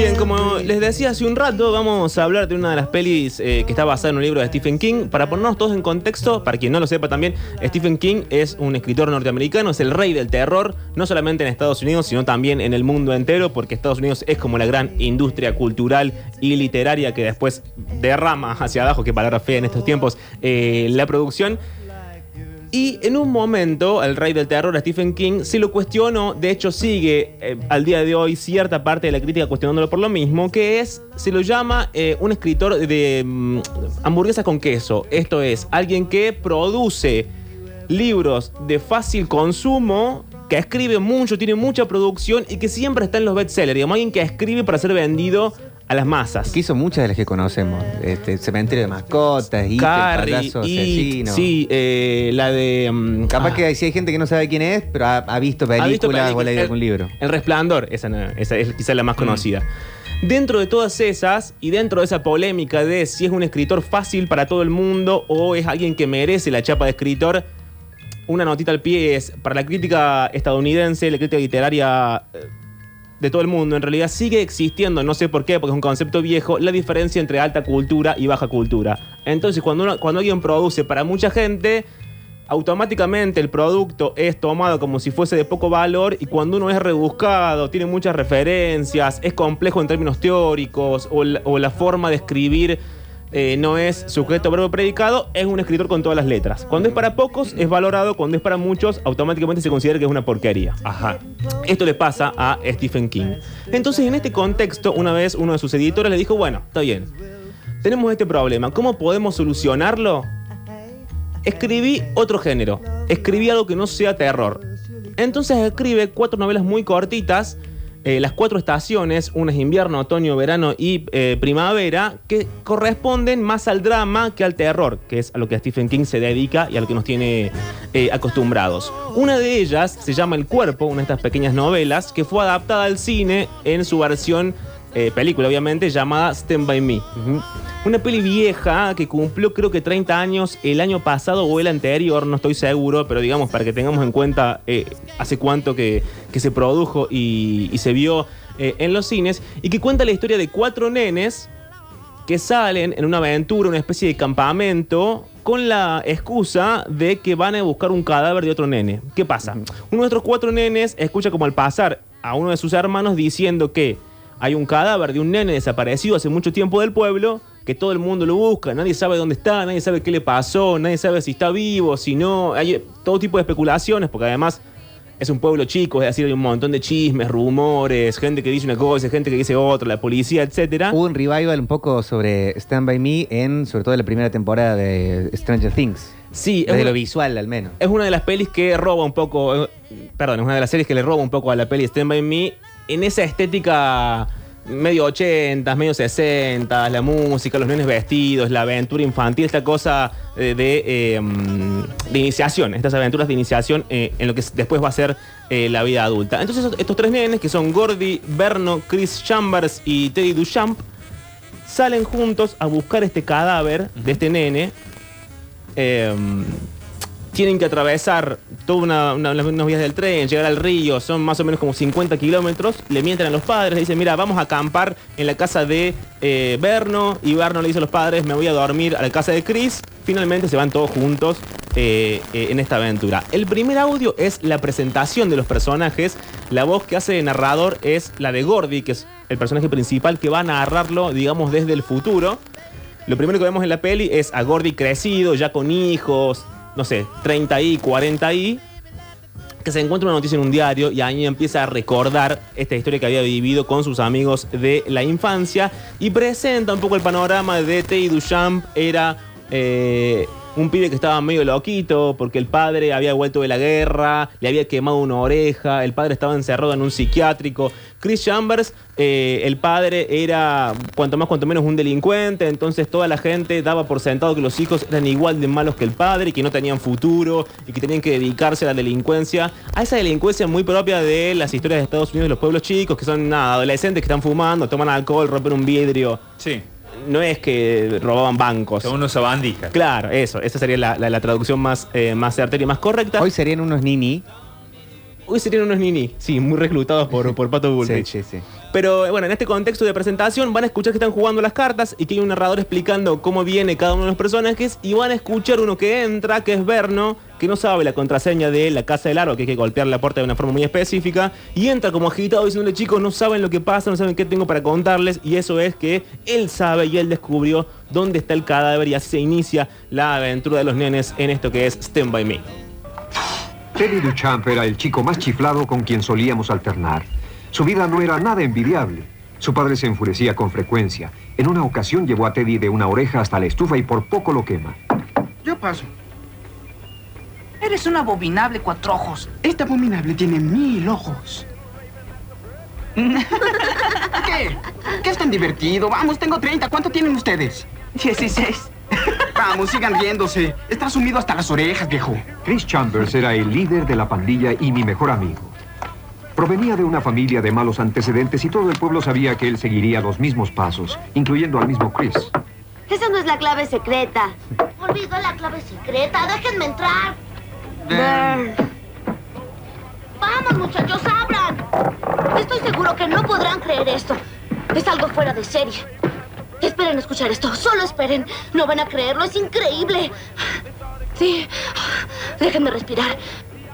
Bien, como les decía hace un rato, vamos a hablar de una de las pelis eh, que está basada en un libro de Stephen King. Para ponernos todos en contexto, para quien no lo sepa también, Stephen King es un escritor norteamericano, es el rey del terror, no solamente en Estados Unidos, sino también en el mundo entero, porque Estados Unidos es como la gran industria cultural y literaria que después derrama hacia abajo, qué palabra fea en estos tiempos, eh, la producción. Y en un momento, el rey del terror, Stephen King, se lo cuestionó, de hecho sigue eh, al día de hoy cierta parte de la crítica cuestionándolo por lo mismo, que es, se lo llama eh, un escritor de mm, hamburguesas con queso. Esto es, alguien que produce libros de fácil consumo, que escribe mucho, tiene mucha producción y que siempre está en los bestsellers. Digamos, alguien que escribe para ser vendido a las masas. Que hizo muchas de las que conocemos. Este, Cementerio de mascotas, Carrie, payaso asesino. sí, eh, la de... mm, Capaz ah, que si hay gente que no sabe quién es, pero ha, ha visto películas ¿Ha visto o ha leído algún libro. El Resplandor, esa, no- esa es quizás la más Mm. conocida. Dentro de todas esas y dentro de esa polémica de si es un escritor fácil para todo el mundo o es alguien que merece la chapa de escritor, una notita al pie es para la crítica estadounidense, la crítica literaria eh, de todo el mundo, en realidad sigue existiendo, no sé por qué, porque es un concepto viejo, la diferencia entre alta cultura y baja cultura. Entonces, cuando, uno- cuando alguien produce para mucha gente, automáticamente el producto es tomado como si fuese de poco valor y cuando uno es rebuscado, tiene muchas referencias, es complejo en términos teóricos o la, o la forma de escribir eh, no es sujeto, verbo, predicado, es un escritor con todas las letras. Cuando es para pocos es valorado, cuando es para muchos automáticamente se considera que es una porquería. Ajá. Esto le pasa a Stephen King. Entonces, en este contexto, una vez uno de sus editores le dijo, bueno, está bien, tenemos este problema, ¿cómo podemos solucionarlo? Escribí otro género, escribí algo que no sea terror. Entonces escribe cuatro novelas muy cortitas, eh, las cuatro estaciones, una es invierno, otoño, verano y eh, primavera, que corresponden más al drama que al terror, que es a lo que Stephen King se dedica y a lo que nos tiene eh, acostumbrados. Una de ellas se llama El Cuerpo, una de estas pequeñas novelas, que fue adaptada al cine en su versión, película obviamente, llamada Stand By Me. Una peli vieja que cumplió creo que 30 años el año pasado o el anterior, no estoy seguro, pero digamos para que tengamos en cuenta eh, hace cuánto que, que se produjo y, y se vio eh, en los cines, y que cuenta la historia de cuatro nenes que salen en una aventura, una especie de campamento, con la excusa de que van a buscar un cadáver de otro nene. ¿Qué pasa? Uno de estos cuatro nenes escucha como al pasar a uno de sus hermanos diciendo que hay un cadáver de un nene desaparecido hace mucho tiempo del pueblo, que todo el mundo lo busca, nadie sabe dónde está, nadie sabe qué le pasó, nadie sabe si está vivo, si no, hay todo tipo de especulaciones, porque además es un pueblo chico, es decir, hay un montón de chismes, rumores, gente que dice una cosa, gente que dice otra, la policía, etcétera. Hubo un revival un poco sobre Stand By Me en, sobre todo, la primera temporada de Stranger Things. Sí, es Desde una- lo visual, al menos. Es una de las pelis que roba un poco, eh, perdón, es una de las series que le roba un poco a la peli Stand By Me en esa estética medio 80, medio 60, la música, los nenes vestidos, la aventura infantil, esta cosa de, de iniciación, estas aventuras de iniciación eh, en lo que después va a ser eh, la vida adulta. Entonces estos tres nenes, que son Gordy, Berno, Chris Chambers y Teddy Duchamp, salen juntos a buscar este cadáver de este nene. Tienen que atravesar todas una, una- unas vías del tren, llegar al río, son más o menos como 50 kilómetros. Le mienten a los padres, le dicen, mira, vamos a acampar en la casa de eh, Berno. Y Berno le dice a los padres, me voy a dormir a la casa de Chris. Finalmente se van todos juntos eh, eh, en esta aventura. El primer audio es la presentación de los personajes. La voz que hace de narrador es la de Gordy, que es el personaje principal que va a narrarlo, digamos, desde el futuro. Lo primero que vemos en la peli es a Gordy crecido, ya con hijos, no sé, 30 y 40 y que se encuentra una noticia en un diario y ahí empieza a recordar esta historia que había vivido con sus amigos de la infancia y presenta un poco el panorama de Teddy Duchamp. Era eh, un pibe que estaba medio loquito porque el padre había vuelto de la guerra, le había quemado una oreja, el padre estaba encerrado en un psiquiátrico. Chris Chambers, eh, el padre era cuanto más cuanto menos un delincuente, entonces toda la gente daba por sentado que los hijos eran igual de malos que el padre y que no tenían futuro y que tenían que dedicarse a la delincuencia, a esa delincuencia muy propia de las historias de Estados Unidos de los pueblos chicos, que son nada, adolescentes que están fumando, toman alcohol, rompen un vidrio. Sí. No es que robaban bancos. Son unos sabandijas. Claro, eso, esa sería la, la- la traducción más, eh, más certera y más correcta. Hoy serían unos nini. Hoy serían unos nini, sí, muy reclutados por, por Pato Sí, Bullrich. sí, sí. Pero bueno, en este contexto de presentación van a escuchar que están jugando las cartas y que hay un narrador explicando cómo viene cada uno de los personajes y van a escuchar uno que entra, que es Verno, que no sabe la contraseña de la casa del árbol, que hay que golpear la puerta de una forma muy específica, y entra como agitado diciéndole chicos, no saben lo que pasa, no saben qué tengo para contarles, y eso es que él sabe y él descubrió dónde está el cadáver y así se inicia la aventura de los nenes en esto que es Stand By Me. Teddy Duchamp era el chico más chiflado con quien solíamos alternar. Su vida no era nada envidiable. Su padre se enfurecía con frecuencia. En una ocasión llevó a Teddy de una oreja hasta la estufa y por poco lo quema. Yo paso. Eres un abominable cuatro ojos. Este abominable tiene mil ojos. ¿Qué? ¿Qué es tan divertido? Vamos, tengo 30. ¿Cuánto tienen ustedes? 16. Vamos, sigan riéndose. Está sumido hasta las orejas, viejo. Chris Chambers era el líder de la pandilla y mi mejor amigo. Provenía de una familia de malos antecedentes y todo el pueblo sabía que él seguiría los mismos pasos, incluyendo al mismo Chris. Esa no es la clave secreta. Olvidó la clave secreta. Déjenme entrar. Vamos, muchachos, abran. Estoy seguro que no podrán creer esto. Es algo fuera de serie. Esperen a escuchar esto. Solo esperen. No van a creerlo. Es increíble. Sí. Déjenme respirar.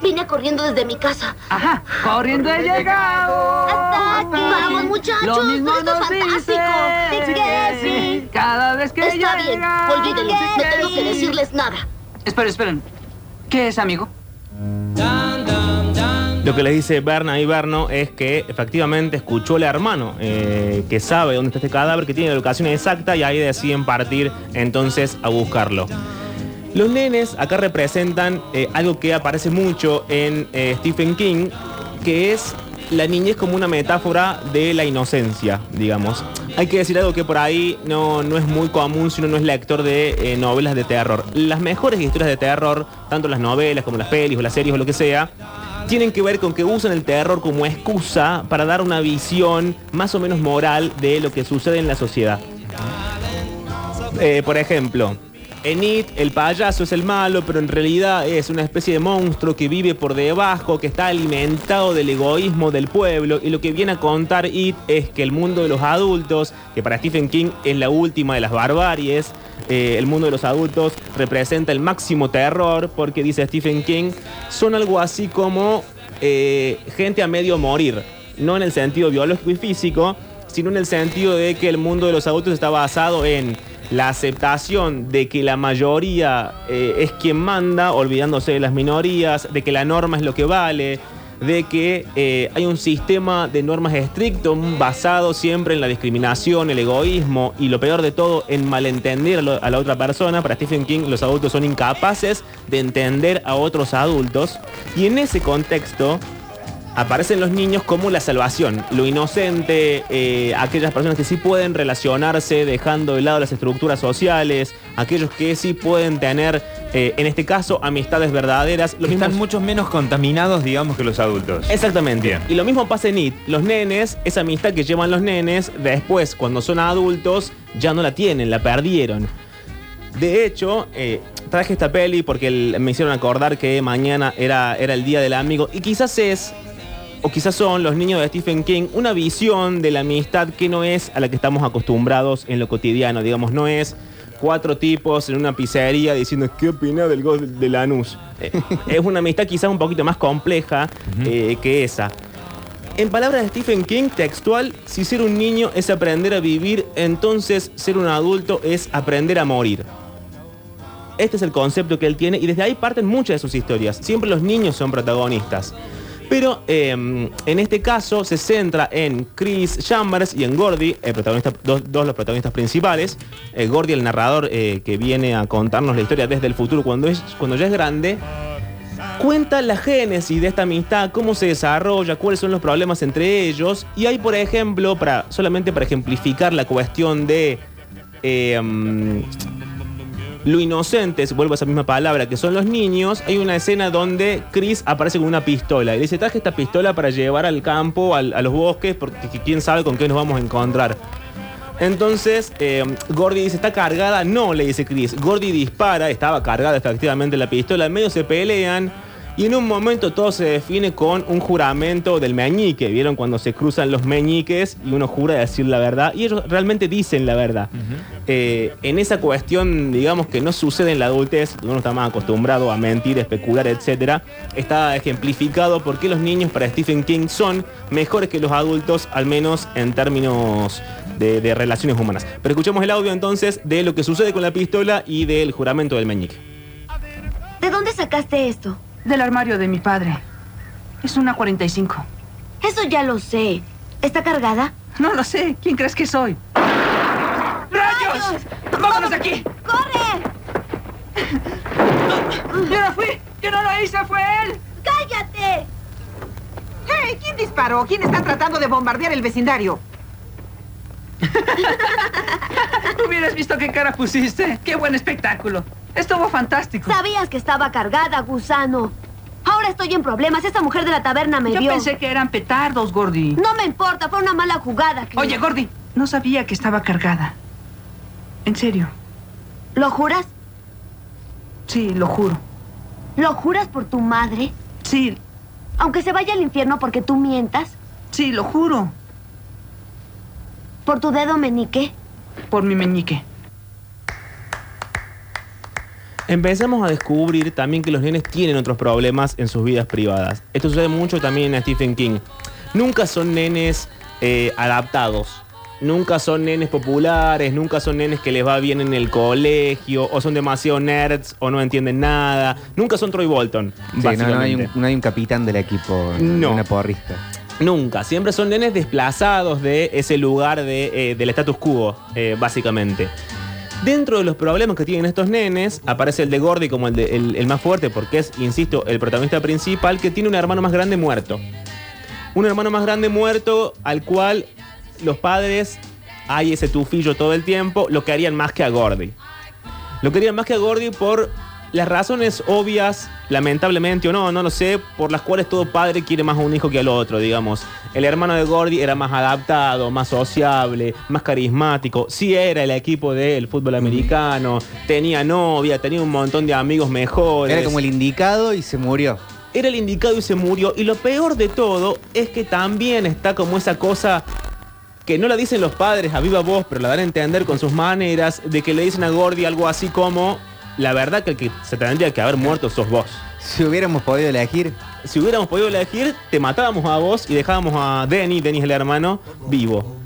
Vine corriendo desde mi casa. Ajá, corriendo he llegado. Hasta aquí. Vamos, muchachos. Lo mismo esto es fantástico. dice que sí. Cada vez que Está bien. llega. Olvídenlo. No tengo que decirles nada. Esperen, esperen. ¿Qué es, amigo? Lo que le dice Berna y Berno es que efectivamente escuchó al hermano, eh, que sabe dónde está este cadáver, que tiene la locación exacta y ahí deciden partir entonces a buscarlo. Los nenes acá representan eh, algo que aparece mucho en eh, Stephen King, que es la niñez como una metáfora de la inocencia, digamos. Hay que decir algo que por ahí no, no es muy común si uno no es lector de eh, novelas de terror. Las mejores historias de terror, tanto las novelas como las pelis o las series o lo que sea, tienen que ver con que usan el terror como excusa para dar una visión más o menos moral de lo que sucede en la sociedad. Por ejemplo, en It el payaso es el malo, pero en realidad es una especie de monstruo que vive por debajo, que está alimentado del egoísmo del pueblo. Y lo que viene a contar It es que el mundo de los adultos, que para Stephen King es la última de las barbaries, eh, el mundo de los adultos representa el máximo terror, porque dice Stephen King, son algo así como eh, gente a medio morir. No en el sentido biológico y físico, sino en el sentido de que el mundo de los adultos está basado en la aceptación de que la mayoría eh, es quien manda, olvidándose de las minorías, de que la norma es lo que vale, de que eh, hay un sistema de normas estricto basado siempre en la discriminación, el egoísmo y lo peor de todo en malentender a, la otra persona. Para Stephen King los adultos son incapaces de entender a otros adultos y en ese contexto aparecen los niños como la salvación, lo inocente, eh, aquellas personas que sí pueden relacionarse dejando de lado las estructuras sociales, aquellos que sí pueden tener, eh, en este caso, amistades verdaderas. Lo Están mismo- muchos menos contaminados, digamos, que los adultos. Exactamente. Bien. Y lo mismo pasa en IT. Los nenes, esa amistad que llevan los nenes, después, cuando son adultos, ya no la tienen, la perdieron. De hecho, eh, traje esta peli porque el- me hicieron acordar que mañana era, era el día del amigo. Y quizás es, o quizás son los niños de Stephen King, una visión de la amistad que no es a la que estamos acostumbrados en lo cotidiano. Digamos, no es cuatro tipos en una pizzería diciendo qué opina del gol de Lanús. Eh, es una amistad quizás un poquito más compleja eh, que esa. En palabras de Stephen King, textual, si ser un niño es aprender a vivir, entonces ser un adulto es aprender a morir. Este es el concepto que él tiene y desde ahí parten muchas de sus historias. Siempre los niños son protagonistas. Pero eh, en este caso se centra en Chris Chambers y en Gordy, dos, los protagonistas principales. Eh, Gordy, el narrador eh, que viene a contarnos la historia desde el futuro cuando, es, cuando ya es grande, cuenta la génesis de esta amistad, cómo se desarrolla, cuáles son los problemas entre ellos. Y hay, por ejemplo, para, solamente para ejemplificar la cuestión de mm, lo inocentes, vuelvo a esa misma palabra, que son los niños, hay una escena donde Chris aparece con una pistola. Y dice, traje esta pistola para llevar al campo, a los bosques, porque quién sabe con qué nos vamos a encontrar. Entonces, eh, Gordy dice, ¿está cargada? No, le dice Chris. Gordy dispara, estaba cargada efectivamente la pistola, en medio se pelean Y en un momento todo se define con un juramento del meñique. ¿Vieron cuando se cruzan los meñiques y uno jura decir la verdad? Y ellos realmente dicen la verdad. Eh, en esa cuestión, digamos que no sucede en la adultez, uno está más acostumbrado a mentir, especular, etc. Está ejemplificado porque los niños para Stephen King son mejores que los adultos, al menos en términos de, de relaciones humanas. Pero escuchemos el audio entonces de lo que sucede con la pistola y del juramento del meñique. ¿De dónde sacaste esto? Del armario de mi padre. Es una 45. Eso ya lo sé. ¿Está cargada? No lo sé. ¿Quién crees que soy? ¡Rayos! ¡Vámonos de aquí! ¡Corre! ¡Yo no fui! ¡Yo no lo hice! ¡Fue él! ¡Cállate! ¡Hey! ¿Quién disparó? ¿Quién está tratando de bombardear el vecindario? Hubieras visto qué cara pusiste. ¡Qué buen espectáculo! Estuvo fantástico. Sabías que estaba cargada, gusano. Ahora estoy en problemas. Esa mujer de la taberna me Yo vio. pensé que eran petardos, Gordy. No me importa, fue una mala jugada. Oye, Gordy, no sabía que estaba cargada. En serio. ¿Lo juras? Sí, lo juro. ¿Lo juras por tu madre? Sí, Aunque se vaya al infierno porque tú mientas. sí, lo juro. ¿Por tu dedo menique? Por mi meñique. Empezamos a descubrir también que los nenes tienen otros problemas en sus vidas privadas. Esto sucede mucho también en Stephen King. Nunca son nenes eh, adaptados. Nunca son nenes populares, nunca son nenes que les va bien en el colegio, o son demasiado nerds, o no entienden nada. Nunca son Troy Bolton. Sí, no, no, hay básicamente. un, no hay un capitán del equipo, No. una porrista. Nunca, siempre son nenes desplazados de ese lugar de, eh, del status quo, eh, básicamente. Dentro de los problemas que tienen estos nenes, aparece el de Gordy como el, el más fuerte, porque es, insisto, el protagonista principal que tiene un hermano más grande muerto. Un hermano más grande muerto al cual los padres hay ese tufillo todo el tiempo, lo querían más que a Gordy. Lo querían más que a Gordy por las razones obvias, lamentablemente o no, no lo sé, por las cuales todo padre quiere más a un hijo que al otro, digamos. El hermano de Gordy era más adaptado, más sociable, más carismático. Sí era el equipo del fútbol americano, tenía novia, tenía un montón de amigos mejores. Era como el indicado y se murió. Era el indicado y se murió. Y lo peor de todo es que también está como esa cosa que no la dicen los padres a viva voz, pero la dan a entender con sus maneras, de que le dicen a Gordy algo así como, la verdad que el que se tendría que haber muerto sos vos. Si hubiéramos podido elegir, Si hubiéramos podido elegir, te matábamos a vos y dejábamos a Denny, Denny es el hermano, vivo.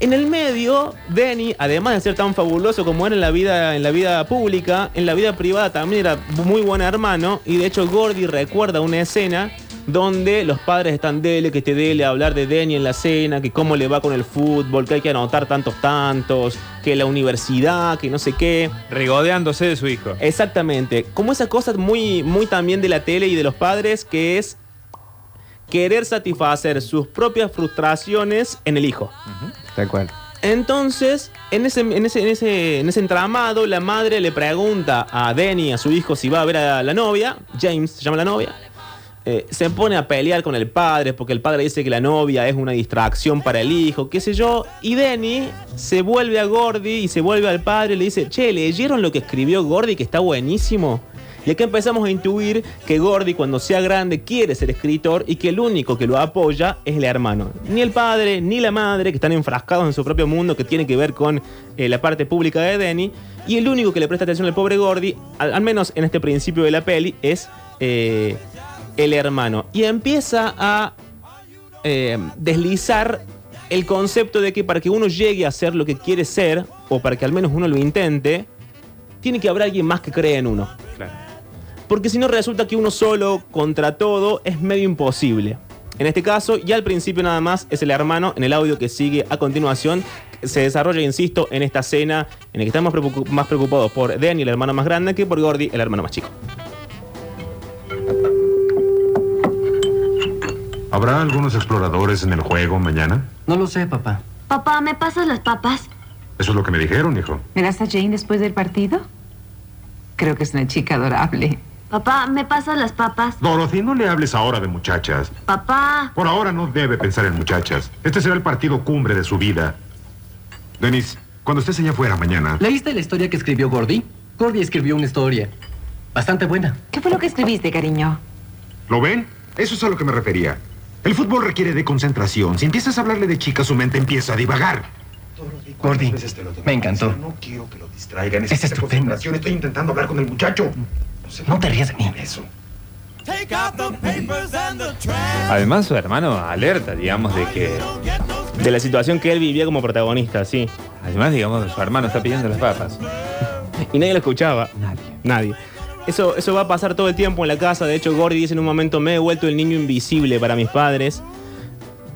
En el medio, Denny, además de ser tan fabuloso como era en la vida, en la vida pública, en la vida privada también era muy buen hermano. Y de hecho, Gordy recuerda una escena donde los padres están dele, que te dele a hablar de Denny en la cena, que cómo le va con el fútbol, que hay que anotar tantos tantos, que la universidad, que no sé qué. Regodeándose de su hijo. Exactamente. Como esa cosa muy, muy también de la tele y de los padres, que es querer satisfacer sus propias frustraciones en el hijo. tal cual. Entonces, en ese, en, ese, en, ese, en ese entramado, la madre le pregunta a Denny, a su hijo, si va a ver a la novia. James se llama la novia. Eh, se pone a pelear con el padre porque el padre dice que la novia es una distracción para el hijo, qué sé yo. Y Denny se vuelve a Gordy y se vuelve al padre y le dice, che, ¿leyeron lo que escribió Gordy que está buenísimo? Y aquí empezamos a intuir que Gordy cuando sea grande quiere ser escritor y que el único que lo apoya es el hermano. Ni el padre ni la madre que están enfrascados en su propio mundo que tiene que ver con eh, la parte pública de Denny. Y el único que le presta atención al pobre Gordy, al, al menos en este principio de la peli, es eh, el hermano. Y empieza a eh, deslizar el concepto de que para que uno llegue a ser lo que quiere ser, o para que al menos uno lo intente, tiene que haber alguien más que cree en uno. Claro. Porque si no resulta que uno solo contra todo es medio imposible. En este caso, ya al principio nada más es el hermano, en el audio que sigue a continuación, se desarrolla, insisto, en esta escena en la que estamos más preocupados por Danny, el hermano más grande, que por Gordy, el hermano más chico. ¿Habrá algunos exploradores en el juego mañana? No lo sé, papá. Papá, ¿me pasas las papas? Eso es lo que me dijeron, hijo. ¿Verás a Jane después del partido? Creo que es una chica adorable. Papá, ¿me pasas las papas? Dorothy, no le hables ahora de muchachas. Papá. Por ahora no debe pensar en muchachas. Este será el partido cumbre de su vida. Denis, cuando estés allá afuera mañana, ¿Leíste la historia que escribió Gordy? Gordy escribió una historia. Bastante buena. ¿Qué fue lo que escribiste, cariño? ¿Lo ven? Eso es a lo que me refería. El fútbol requiere de concentración. Si empiezas a hablarle de chicas, su mente empieza a divagar. Gordy, me encantó. No quiero que lo distraigan. Es estupendo. Estoy intentando hablar con el muchacho. No te rías de mí. Eso. Además, su hermano alerta, digamos, de que. De la situación que él vivía como protagonista, sí. Además, digamos, su hermano está pidiendo las papas. Y nadie lo escuchaba. Nadie. Nadie. Eso, eso va a pasar todo el tiempo en la casa. De hecho, Gordy dice en un momento, me he vuelto el niño invisible para mis padres.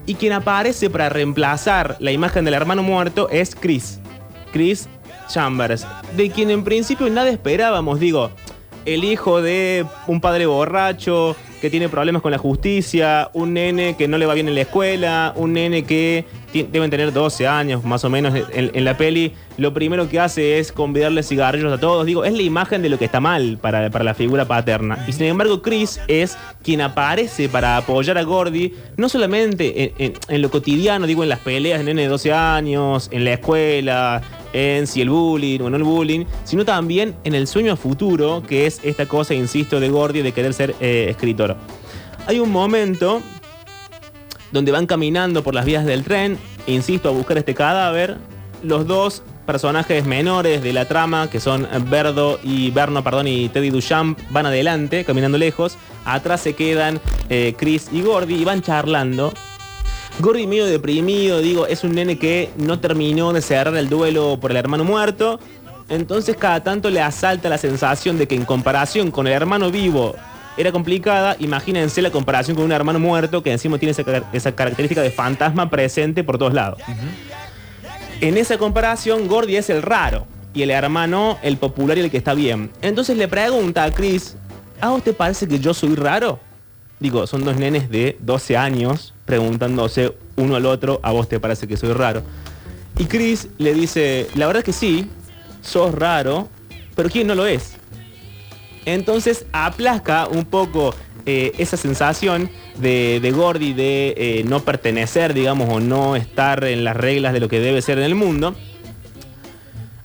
Y quien aparece para reemplazar la imagen del hermano muerto es Chris. Chris Chambers. De quien en principio nada esperábamos. Digo, el hijo de un padre borracho que tiene problemas con la justicia, un nene que no le va bien en la escuela, un nene que deben tener 12 años más o menos en, la peli, lo primero que hace es convidarle cigarrillos a todos. Digo, es la imagen de lo que está mal para, para la figura paterna. Y sin embargo, Chris es quien aparece para apoyar a Gordy, no solamente en, en- en lo cotidiano, digo, en las peleas de nene de 12 años, en la escuela, en si el bullying o no el bullying, sino también en el sueño a futuro, que es esta cosa, insisto, de Gordy de querer ser eh, escritor. Hay un momento donde van caminando por las vías del tren, insisto, a buscar este cadáver. Los dos personajes menores de la trama, que son Berdo y Berno, perdón, y Teddy Duchamp, van adelante, caminando lejos. Atrás se quedan eh, Chris y Gordy y van charlando. Gordy medio deprimido, digo, es un nene que no terminó de cerrar el duelo por el hermano muerto. Entonces cada tanto le asalta la sensación de que en comparación con el hermano vivo era complicada. Imagínense la comparación con un hermano muerto que encima tiene esa, car- esa característica de fantasma presente por todos lados. En esa comparación, Gordy es el raro y el hermano el popular y el que está bien. Entonces le pregunta a Chris, ¿a vos te parece que yo soy raro? Digo, son dos nenes de 12 años preguntándose uno al otro, ¿a vos te parece que soy raro? Y Chris le dice, la verdad es que sí, sos raro, pero ¿quién no lo es? Entonces aplaca un poco eh, esa sensación de, de Gordy de eh, no pertenecer, digamos, o no estar en las reglas de lo que debe ser en el mundo.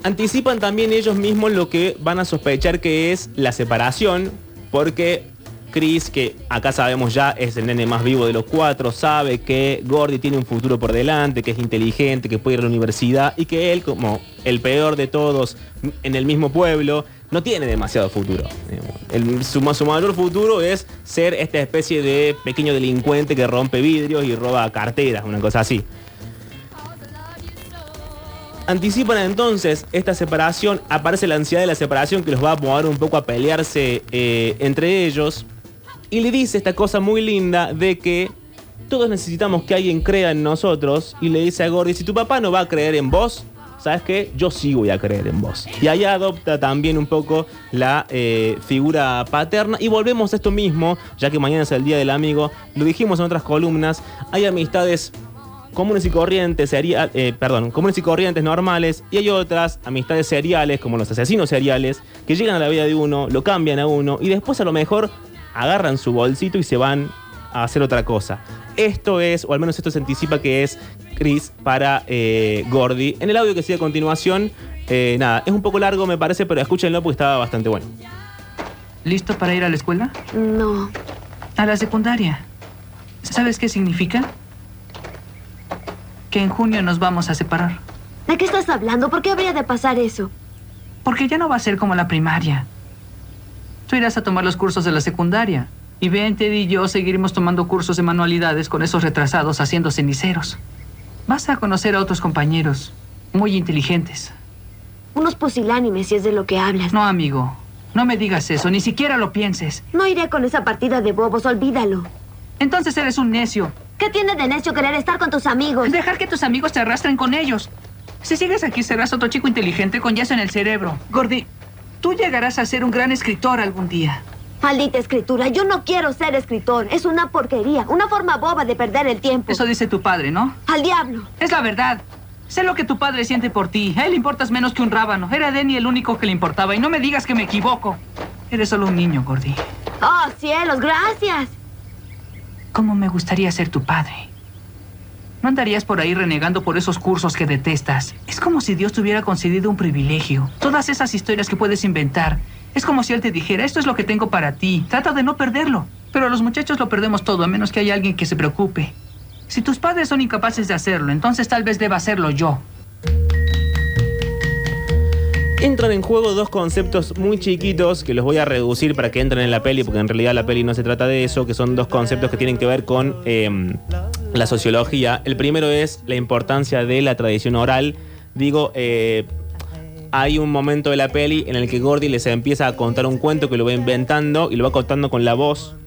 Anticipan también ellos mismos lo que van a sospechar que es la separación, porque Chris, que acá sabemos ya es el nene más vivo de los cuatro, sabe que Gordy tiene un futuro por delante, que es inteligente, que puede ir a la universidad y que él, como el peor de todos en el mismo pueblo, no tiene demasiado futuro. Su mayor futuro es ser esta especie de pequeño delincuente que rompe vidrios y roba carteras, una cosa así. Anticipan entonces esta separación, aparece la ansiedad de la separación que los va a mover un poco a pelearse eh, entre ellos. Y le dice esta cosa muy linda de que todos necesitamos que alguien crea en nosotros. Y le dice a Gordy, si tu papá no va a creer en vos, ¿sabes qué? Yo sí voy a creer en vos. Y ahí adopta también un poco la eh, figura paterna. Y volvemos a esto mismo, ya que mañana es el Día del Amigo. Lo dijimos en otras columnas. Hay amistades comunes y corrientes, seria- eh, perdón, comunes y corrientes normales, y hay otras amistades seriales, como los asesinos seriales, que llegan a la vida de uno, lo cambian a uno, y después a lo mejor agarran su bolsito y se van a hacer otra cosa. Esto es, o al menos esto se anticipa que es Chris para eh, Gordy. En el audio que sigue a continuación, eh, nada, es un poco largo me parece, pero escúchenlo porque estaba bastante bueno. ¿Listo para ir a la escuela? No. A la secundaria. ¿Sabes qué significa? Que en junio nos vamos a separar. ¿De qué estás hablando? ¿Por qué habría de pasar eso? Porque ya no va a ser como la primaria. Tú irás a tomar los cursos de la secundaria. Y Ben, Teddy y yo seguiremos tomando cursos de manualidades con esos retrasados haciendo ceniceros. Vas a conocer a otros compañeros muy inteligentes. Unos pusilánimes, si es de lo que hablas. No, amigo. No me digas eso, ni siquiera lo pienses. No iré con esa partida de bobos, olvídalo. Entonces eres un necio. ¿Qué tiene de necio querer estar con tus amigos? Dejar que tus amigos te arrastren con ellos. Si sigues aquí serás otro chico inteligente con yeso en el cerebro. Gordy, tú llegarás a ser un gran escritor algún día. Maldita escritura, yo no quiero ser escritor. Es una porquería, una forma boba de perder el tiempo. Eso dice tu padre, ¿no? Al diablo. Es la verdad. Sé lo que tu padre siente por ti. A él le importas menos que un rábano. Era Denny el único que le importaba. Y no me digas que me equivoco. Eres solo un niño, Gordy. Oh, cielos, gracias. ¿Cómo me gustaría ser tu padre? No andarías por ahí renegando por esos cursos que detestas. Es como si Dios te hubiera concedido un privilegio. Todas esas historias que puedes inventar. Es como si Él te dijera, esto es lo que tengo para ti. Trata de no perderlo. Pero los muchachos lo perdemos todo, a menos que haya alguien que se preocupe. Si tus padres son incapaces de hacerlo, entonces tal vez deba hacerlo yo. Entran en juego dos conceptos muy chiquitos que los voy a reducir para que entren en la peli, porque en realidad la peli no se trata de eso, que son dos conceptos que tienen que ver con eh, la sociología. El primero es la importancia de la tradición oral. Digo, eh, hay un momento de la peli en el que Gordy les empieza a contar un cuento que lo va inventando y lo va contando con la voz.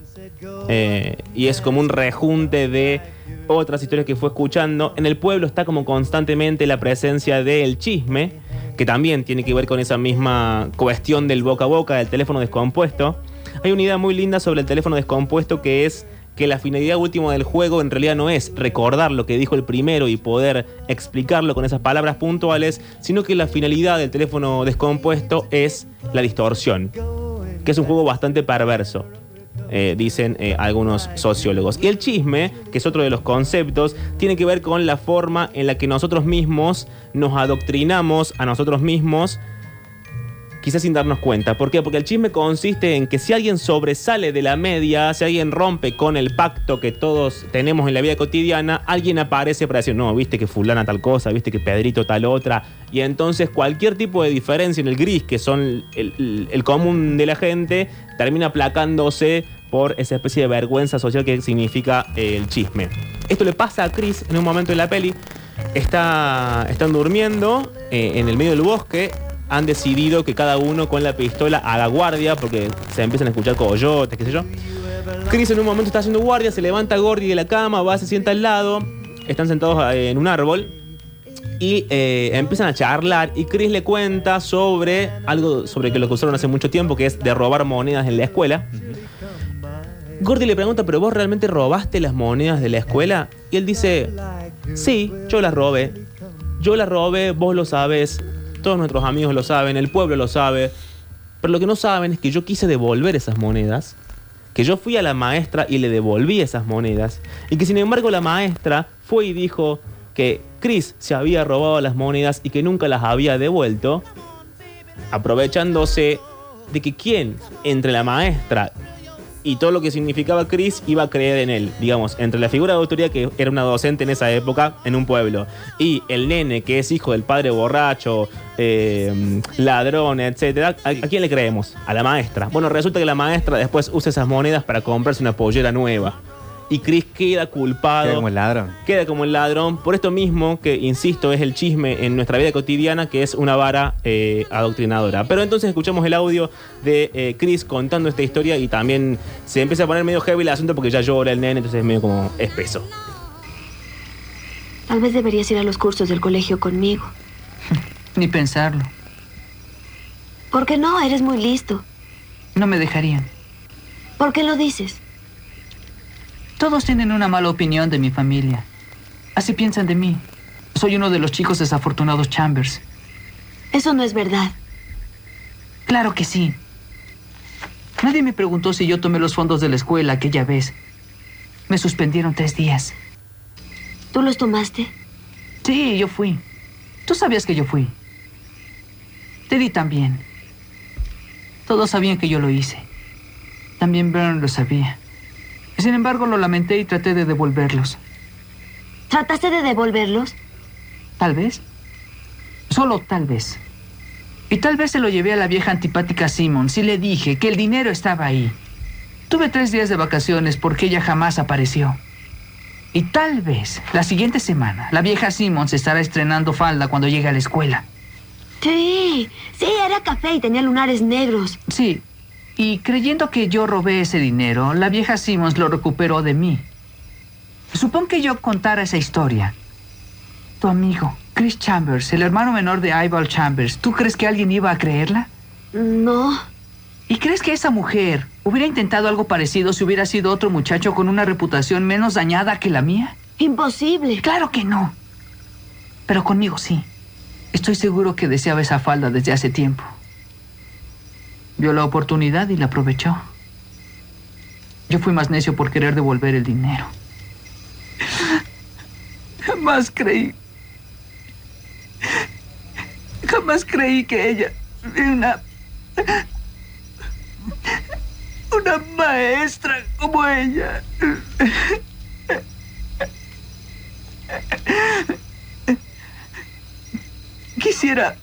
Eh, y es como un rejunte de otras historias que fue escuchando. En el pueblo está como constantemente la presencia del chisme, que también tiene que ver con esa misma cuestión del boca a boca, del teléfono descompuesto. Hay una idea muy linda sobre el teléfono descompuesto que es que la finalidad última del juego en realidad no es recordar lo que dijo el primero y poder explicarlo con esas palabras puntuales, sino que la finalidad del teléfono descompuesto es la distorsión, que es un juego bastante perverso. Eh, dicen eh, algunos sociólogos. Y el chisme, que es otro de los conceptos, tiene que ver con la forma en la que nosotros mismos nos adoctrinamos a nosotros mismos quizás sin darnos cuenta. ¿Por qué? Porque el chisme consiste en que si alguien sobresale de la media, si alguien rompe con el pacto que todos tenemos en la vida cotidiana, alguien aparece para decir, no, viste que fulana tal cosa, viste que Pedrito tal otra. Y entonces cualquier tipo de diferencia en el gris, que son el, común de la gente, termina aplacándose por esa especie de vergüenza social que significa eh, el chisme. Esto le pasa a Chris en un momento de la peli. Está, están durmiendo eh, en el medio del bosque. Han decidido que cada uno con la pistola haga guardia porque se empiezan a escuchar coyotes, qué sé yo. Chris en un momento está haciendo guardia, se levanta Gordy de la cama, va, se sienta al lado. Están sentados eh, en un árbol y eh, empiezan a charlar y Chris le cuenta sobre algo sobre que lo que usaron hace mucho tiempo, que es de robar monedas en la escuela. Gordy le pregunta, ¿pero vos realmente robaste las monedas de la escuela? Y él dice, sí, yo las robé. Yo las robé, vos lo sabes, todos nuestros amigos lo saben, el pueblo lo sabe. Pero lo que no saben es que yo quise devolver esas monedas, que yo fui a la maestra y le devolví esas monedas, y que sin embargo la maestra fue y dijo que Chris se había robado las monedas y que nunca las había devuelto, aprovechándose de que quien entre la maestra y todo lo que significaba Chris iba a creer en él. Digamos, entre la figura de autoridad que era una docente en esa época en un pueblo y el nene que es hijo del padre borracho, eh, ladrón, etcétera, ¿a, a quién le creemos? A la maestra. Bueno, resulta que la maestra después usa esas monedas para comprarse una pollera nueva. Y Chris queda culpado. Queda como el ladrón. Queda como el ladrón. Por esto mismo, que insisto, es el chisme en nuestra vida cotidiana, que es una vara eh, adoctrinadora. Pero entonces escuchamos el audio de eh, Chris contando esta historia y también se empieza a poner medio heavy el asunto porque ya llora el nene, entonces es medio como espeso. Tal vez deberías ir a los cursos del colegio conmigo. Ni pensarlo. ¿Por qué no? Eres muy listo. No me dejarían. ¿Por qué lo dices? Todos tienen una mala opinión de mi familia. Así piensan de mí. Soy uno de los chicos desafortunados Chambers. Eso no es verdad. Claro que sí. Nadie me preguntó si yo tomé los fondos de la escuela aquella vez. Me suspendieron tres días. ¿Tú los tomaste? Sí, yo fui. Tú sabías que yo fui. Teddy también. Todos sabían que yo lo hice. También Bern lo sabía. Sin embargo, lo lamenté y traté de devolverlos. ¿Trataste de devolverlos? Tal vez. Solo tal vez. Y tal vez se lo llevé a la vieja antipática Simmons y le dije que el dinero estaba ahí. Tuve tres días de vacaciones porque ella jamás apareció. Y tal vez la siguiente semana la vieja Simmons estará estrenando falda cuando llegue a la escuela. Sí, sí, era café y tenía lunares negros. Sí. Y creyendo que yo robé ese dinero, la vieja Simmons lo recuperó de mí. Supón que yo contara esa historia. Tu amigo, Chris Chambers, el hermano menor de Ival Chambers, ¿tú crees que alguien iba a creerla? No. ¿Y crees que esa mujer hubiera intentado algo parecido si hubiera sido otro muchacho con una reputación menos dañada que la mía? Imposible. Claro que no. Pero conmigo sí. Estoy seguro que deseaba esa falda desde hace tiempo. Vio la oportunidad y la aprovechó. Yo fui más necio por querer devolver el dinero. Jamás creí. Jamás creí que ella. Una. Una maestra como ella. Quisiera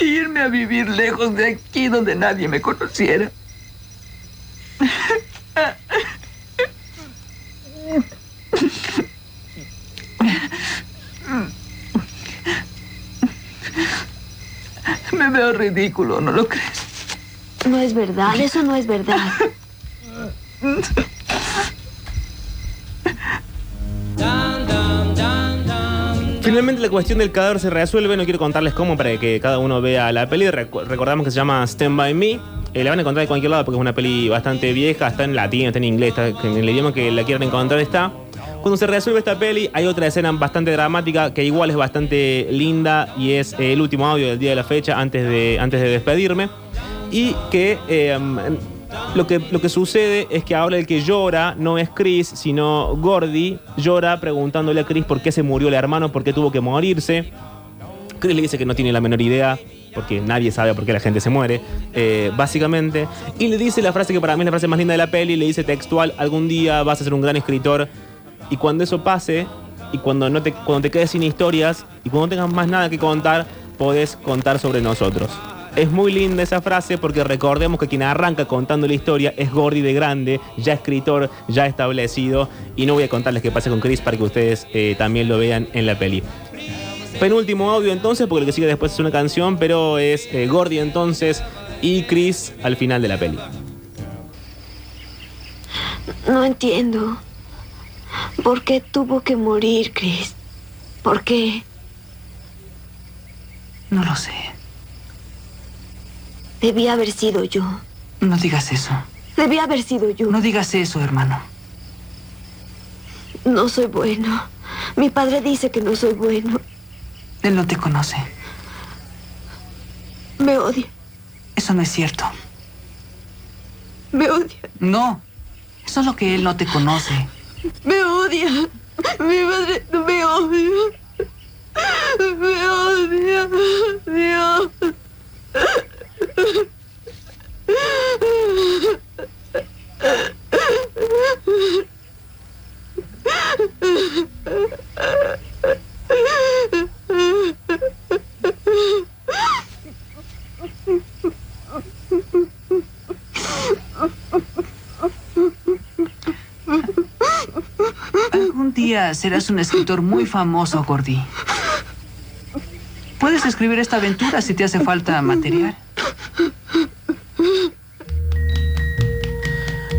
irme a vivir lejos de aquí donde nadie me conociera. Me veo ridículo, ¿no lo crees? No es verdad, eso no es verdad. Finalmente la cuestión del cadáver se resuelve, no quiero contarles cómo para que cada uno vea la peli. Recordamos que se llama Stand By Me. Eh, la van a encontrar de cualquier lado porque es una peli bastante vieja, está en latín, está en inglés, está en el idioma que la quieran encontrar está. Cuando se resuelve esta peli hay otra escena bastante dramática que igual es bastante linda y es el último audio del día de la fecha antes de, antes de despedirme. Y que eh, lo que lo que sucede es que ahora el que llora no es Chris, sino Gordy. Llora preguntándole a Chris por qué se murió el hermano, por qué tuvo que morirse. Chris le dice que no tiene la menor idea, porque nadie sabe por qué la gente se muere, eh, básicamente. Y le dice la frase que para mí es la frase más linda de la peli, le dice textual, algún día vas a ser un gran escritor. Y cuando eso pase, y cuando, no te, cuando te quedes sin historias, y cuando no tengas más nada que contar, podés contar sobre nosotros. Es muy linda esa frase porque recordemos que quien arranca contando la historia es Gordy de grande, ya escritor, ya establecido. Y no voy a contarles qué pasa con Chris para que ustedes eh, también lo vean en la peli. Penúltimo audio entonces, porque lo que sigue después es una canción, pero es eh, Gordy entonces y Chris al final de la peli. No entiendo. ¿Por qué tuvo que morir, Chris? ¿Por qué? No lo sé. Debía haber sido yo. No digas eso. Debía haber sido yo. No digas eso, hermano. No soy bueno. Mi padre dice que no soy bueno. Él no te conoce. Me odia. Eso no es cierto. Me odia. No. Eso es lo que él no te conoce. Me odia. Mi madre me odia. Me odia. Dios. Algún día serás un escritor muy famoso, Gordy. Puedes escribir esta aventura si te hace falta material.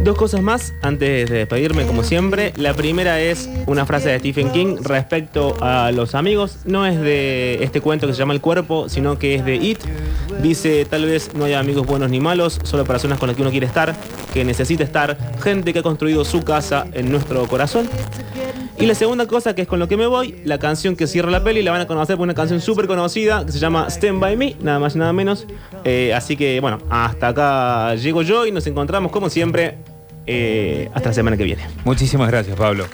Dos cosas más antes de despedirme, como siempre. La primera es una frase de Stephen King respecto a los amigos. No es de este cuento que se llama El cuerpo, sino que es de It. Dice, tal vez no haya amigos buenos ni malos, solo personas con las que uno quiere estar, que necesita estar, gente que ha construido su casa en nuestro corazón. Y la segunda cosa, que es con lo que me voy, la canción que cierra la peli, la van a conocer por una canción súper conocida que se llama Stand By Me, nada más y nada menos. Eh, así que, bueno, hasta acá llego yo y nos encontramos como siempre eh, hasta la semana que viene. Muchísimas gracias, Pablo.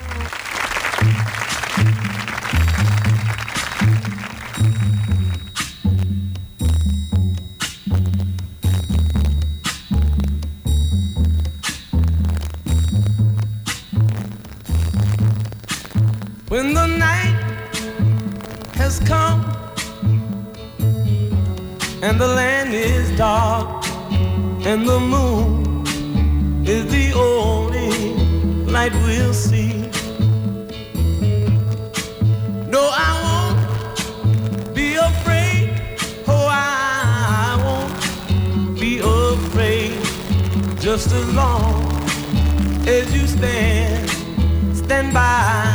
When the night has come and the land is dark and the moon light we'll see. No, I won't be afraid. Oh, I won't be afraid. Just as long as you stand, stand by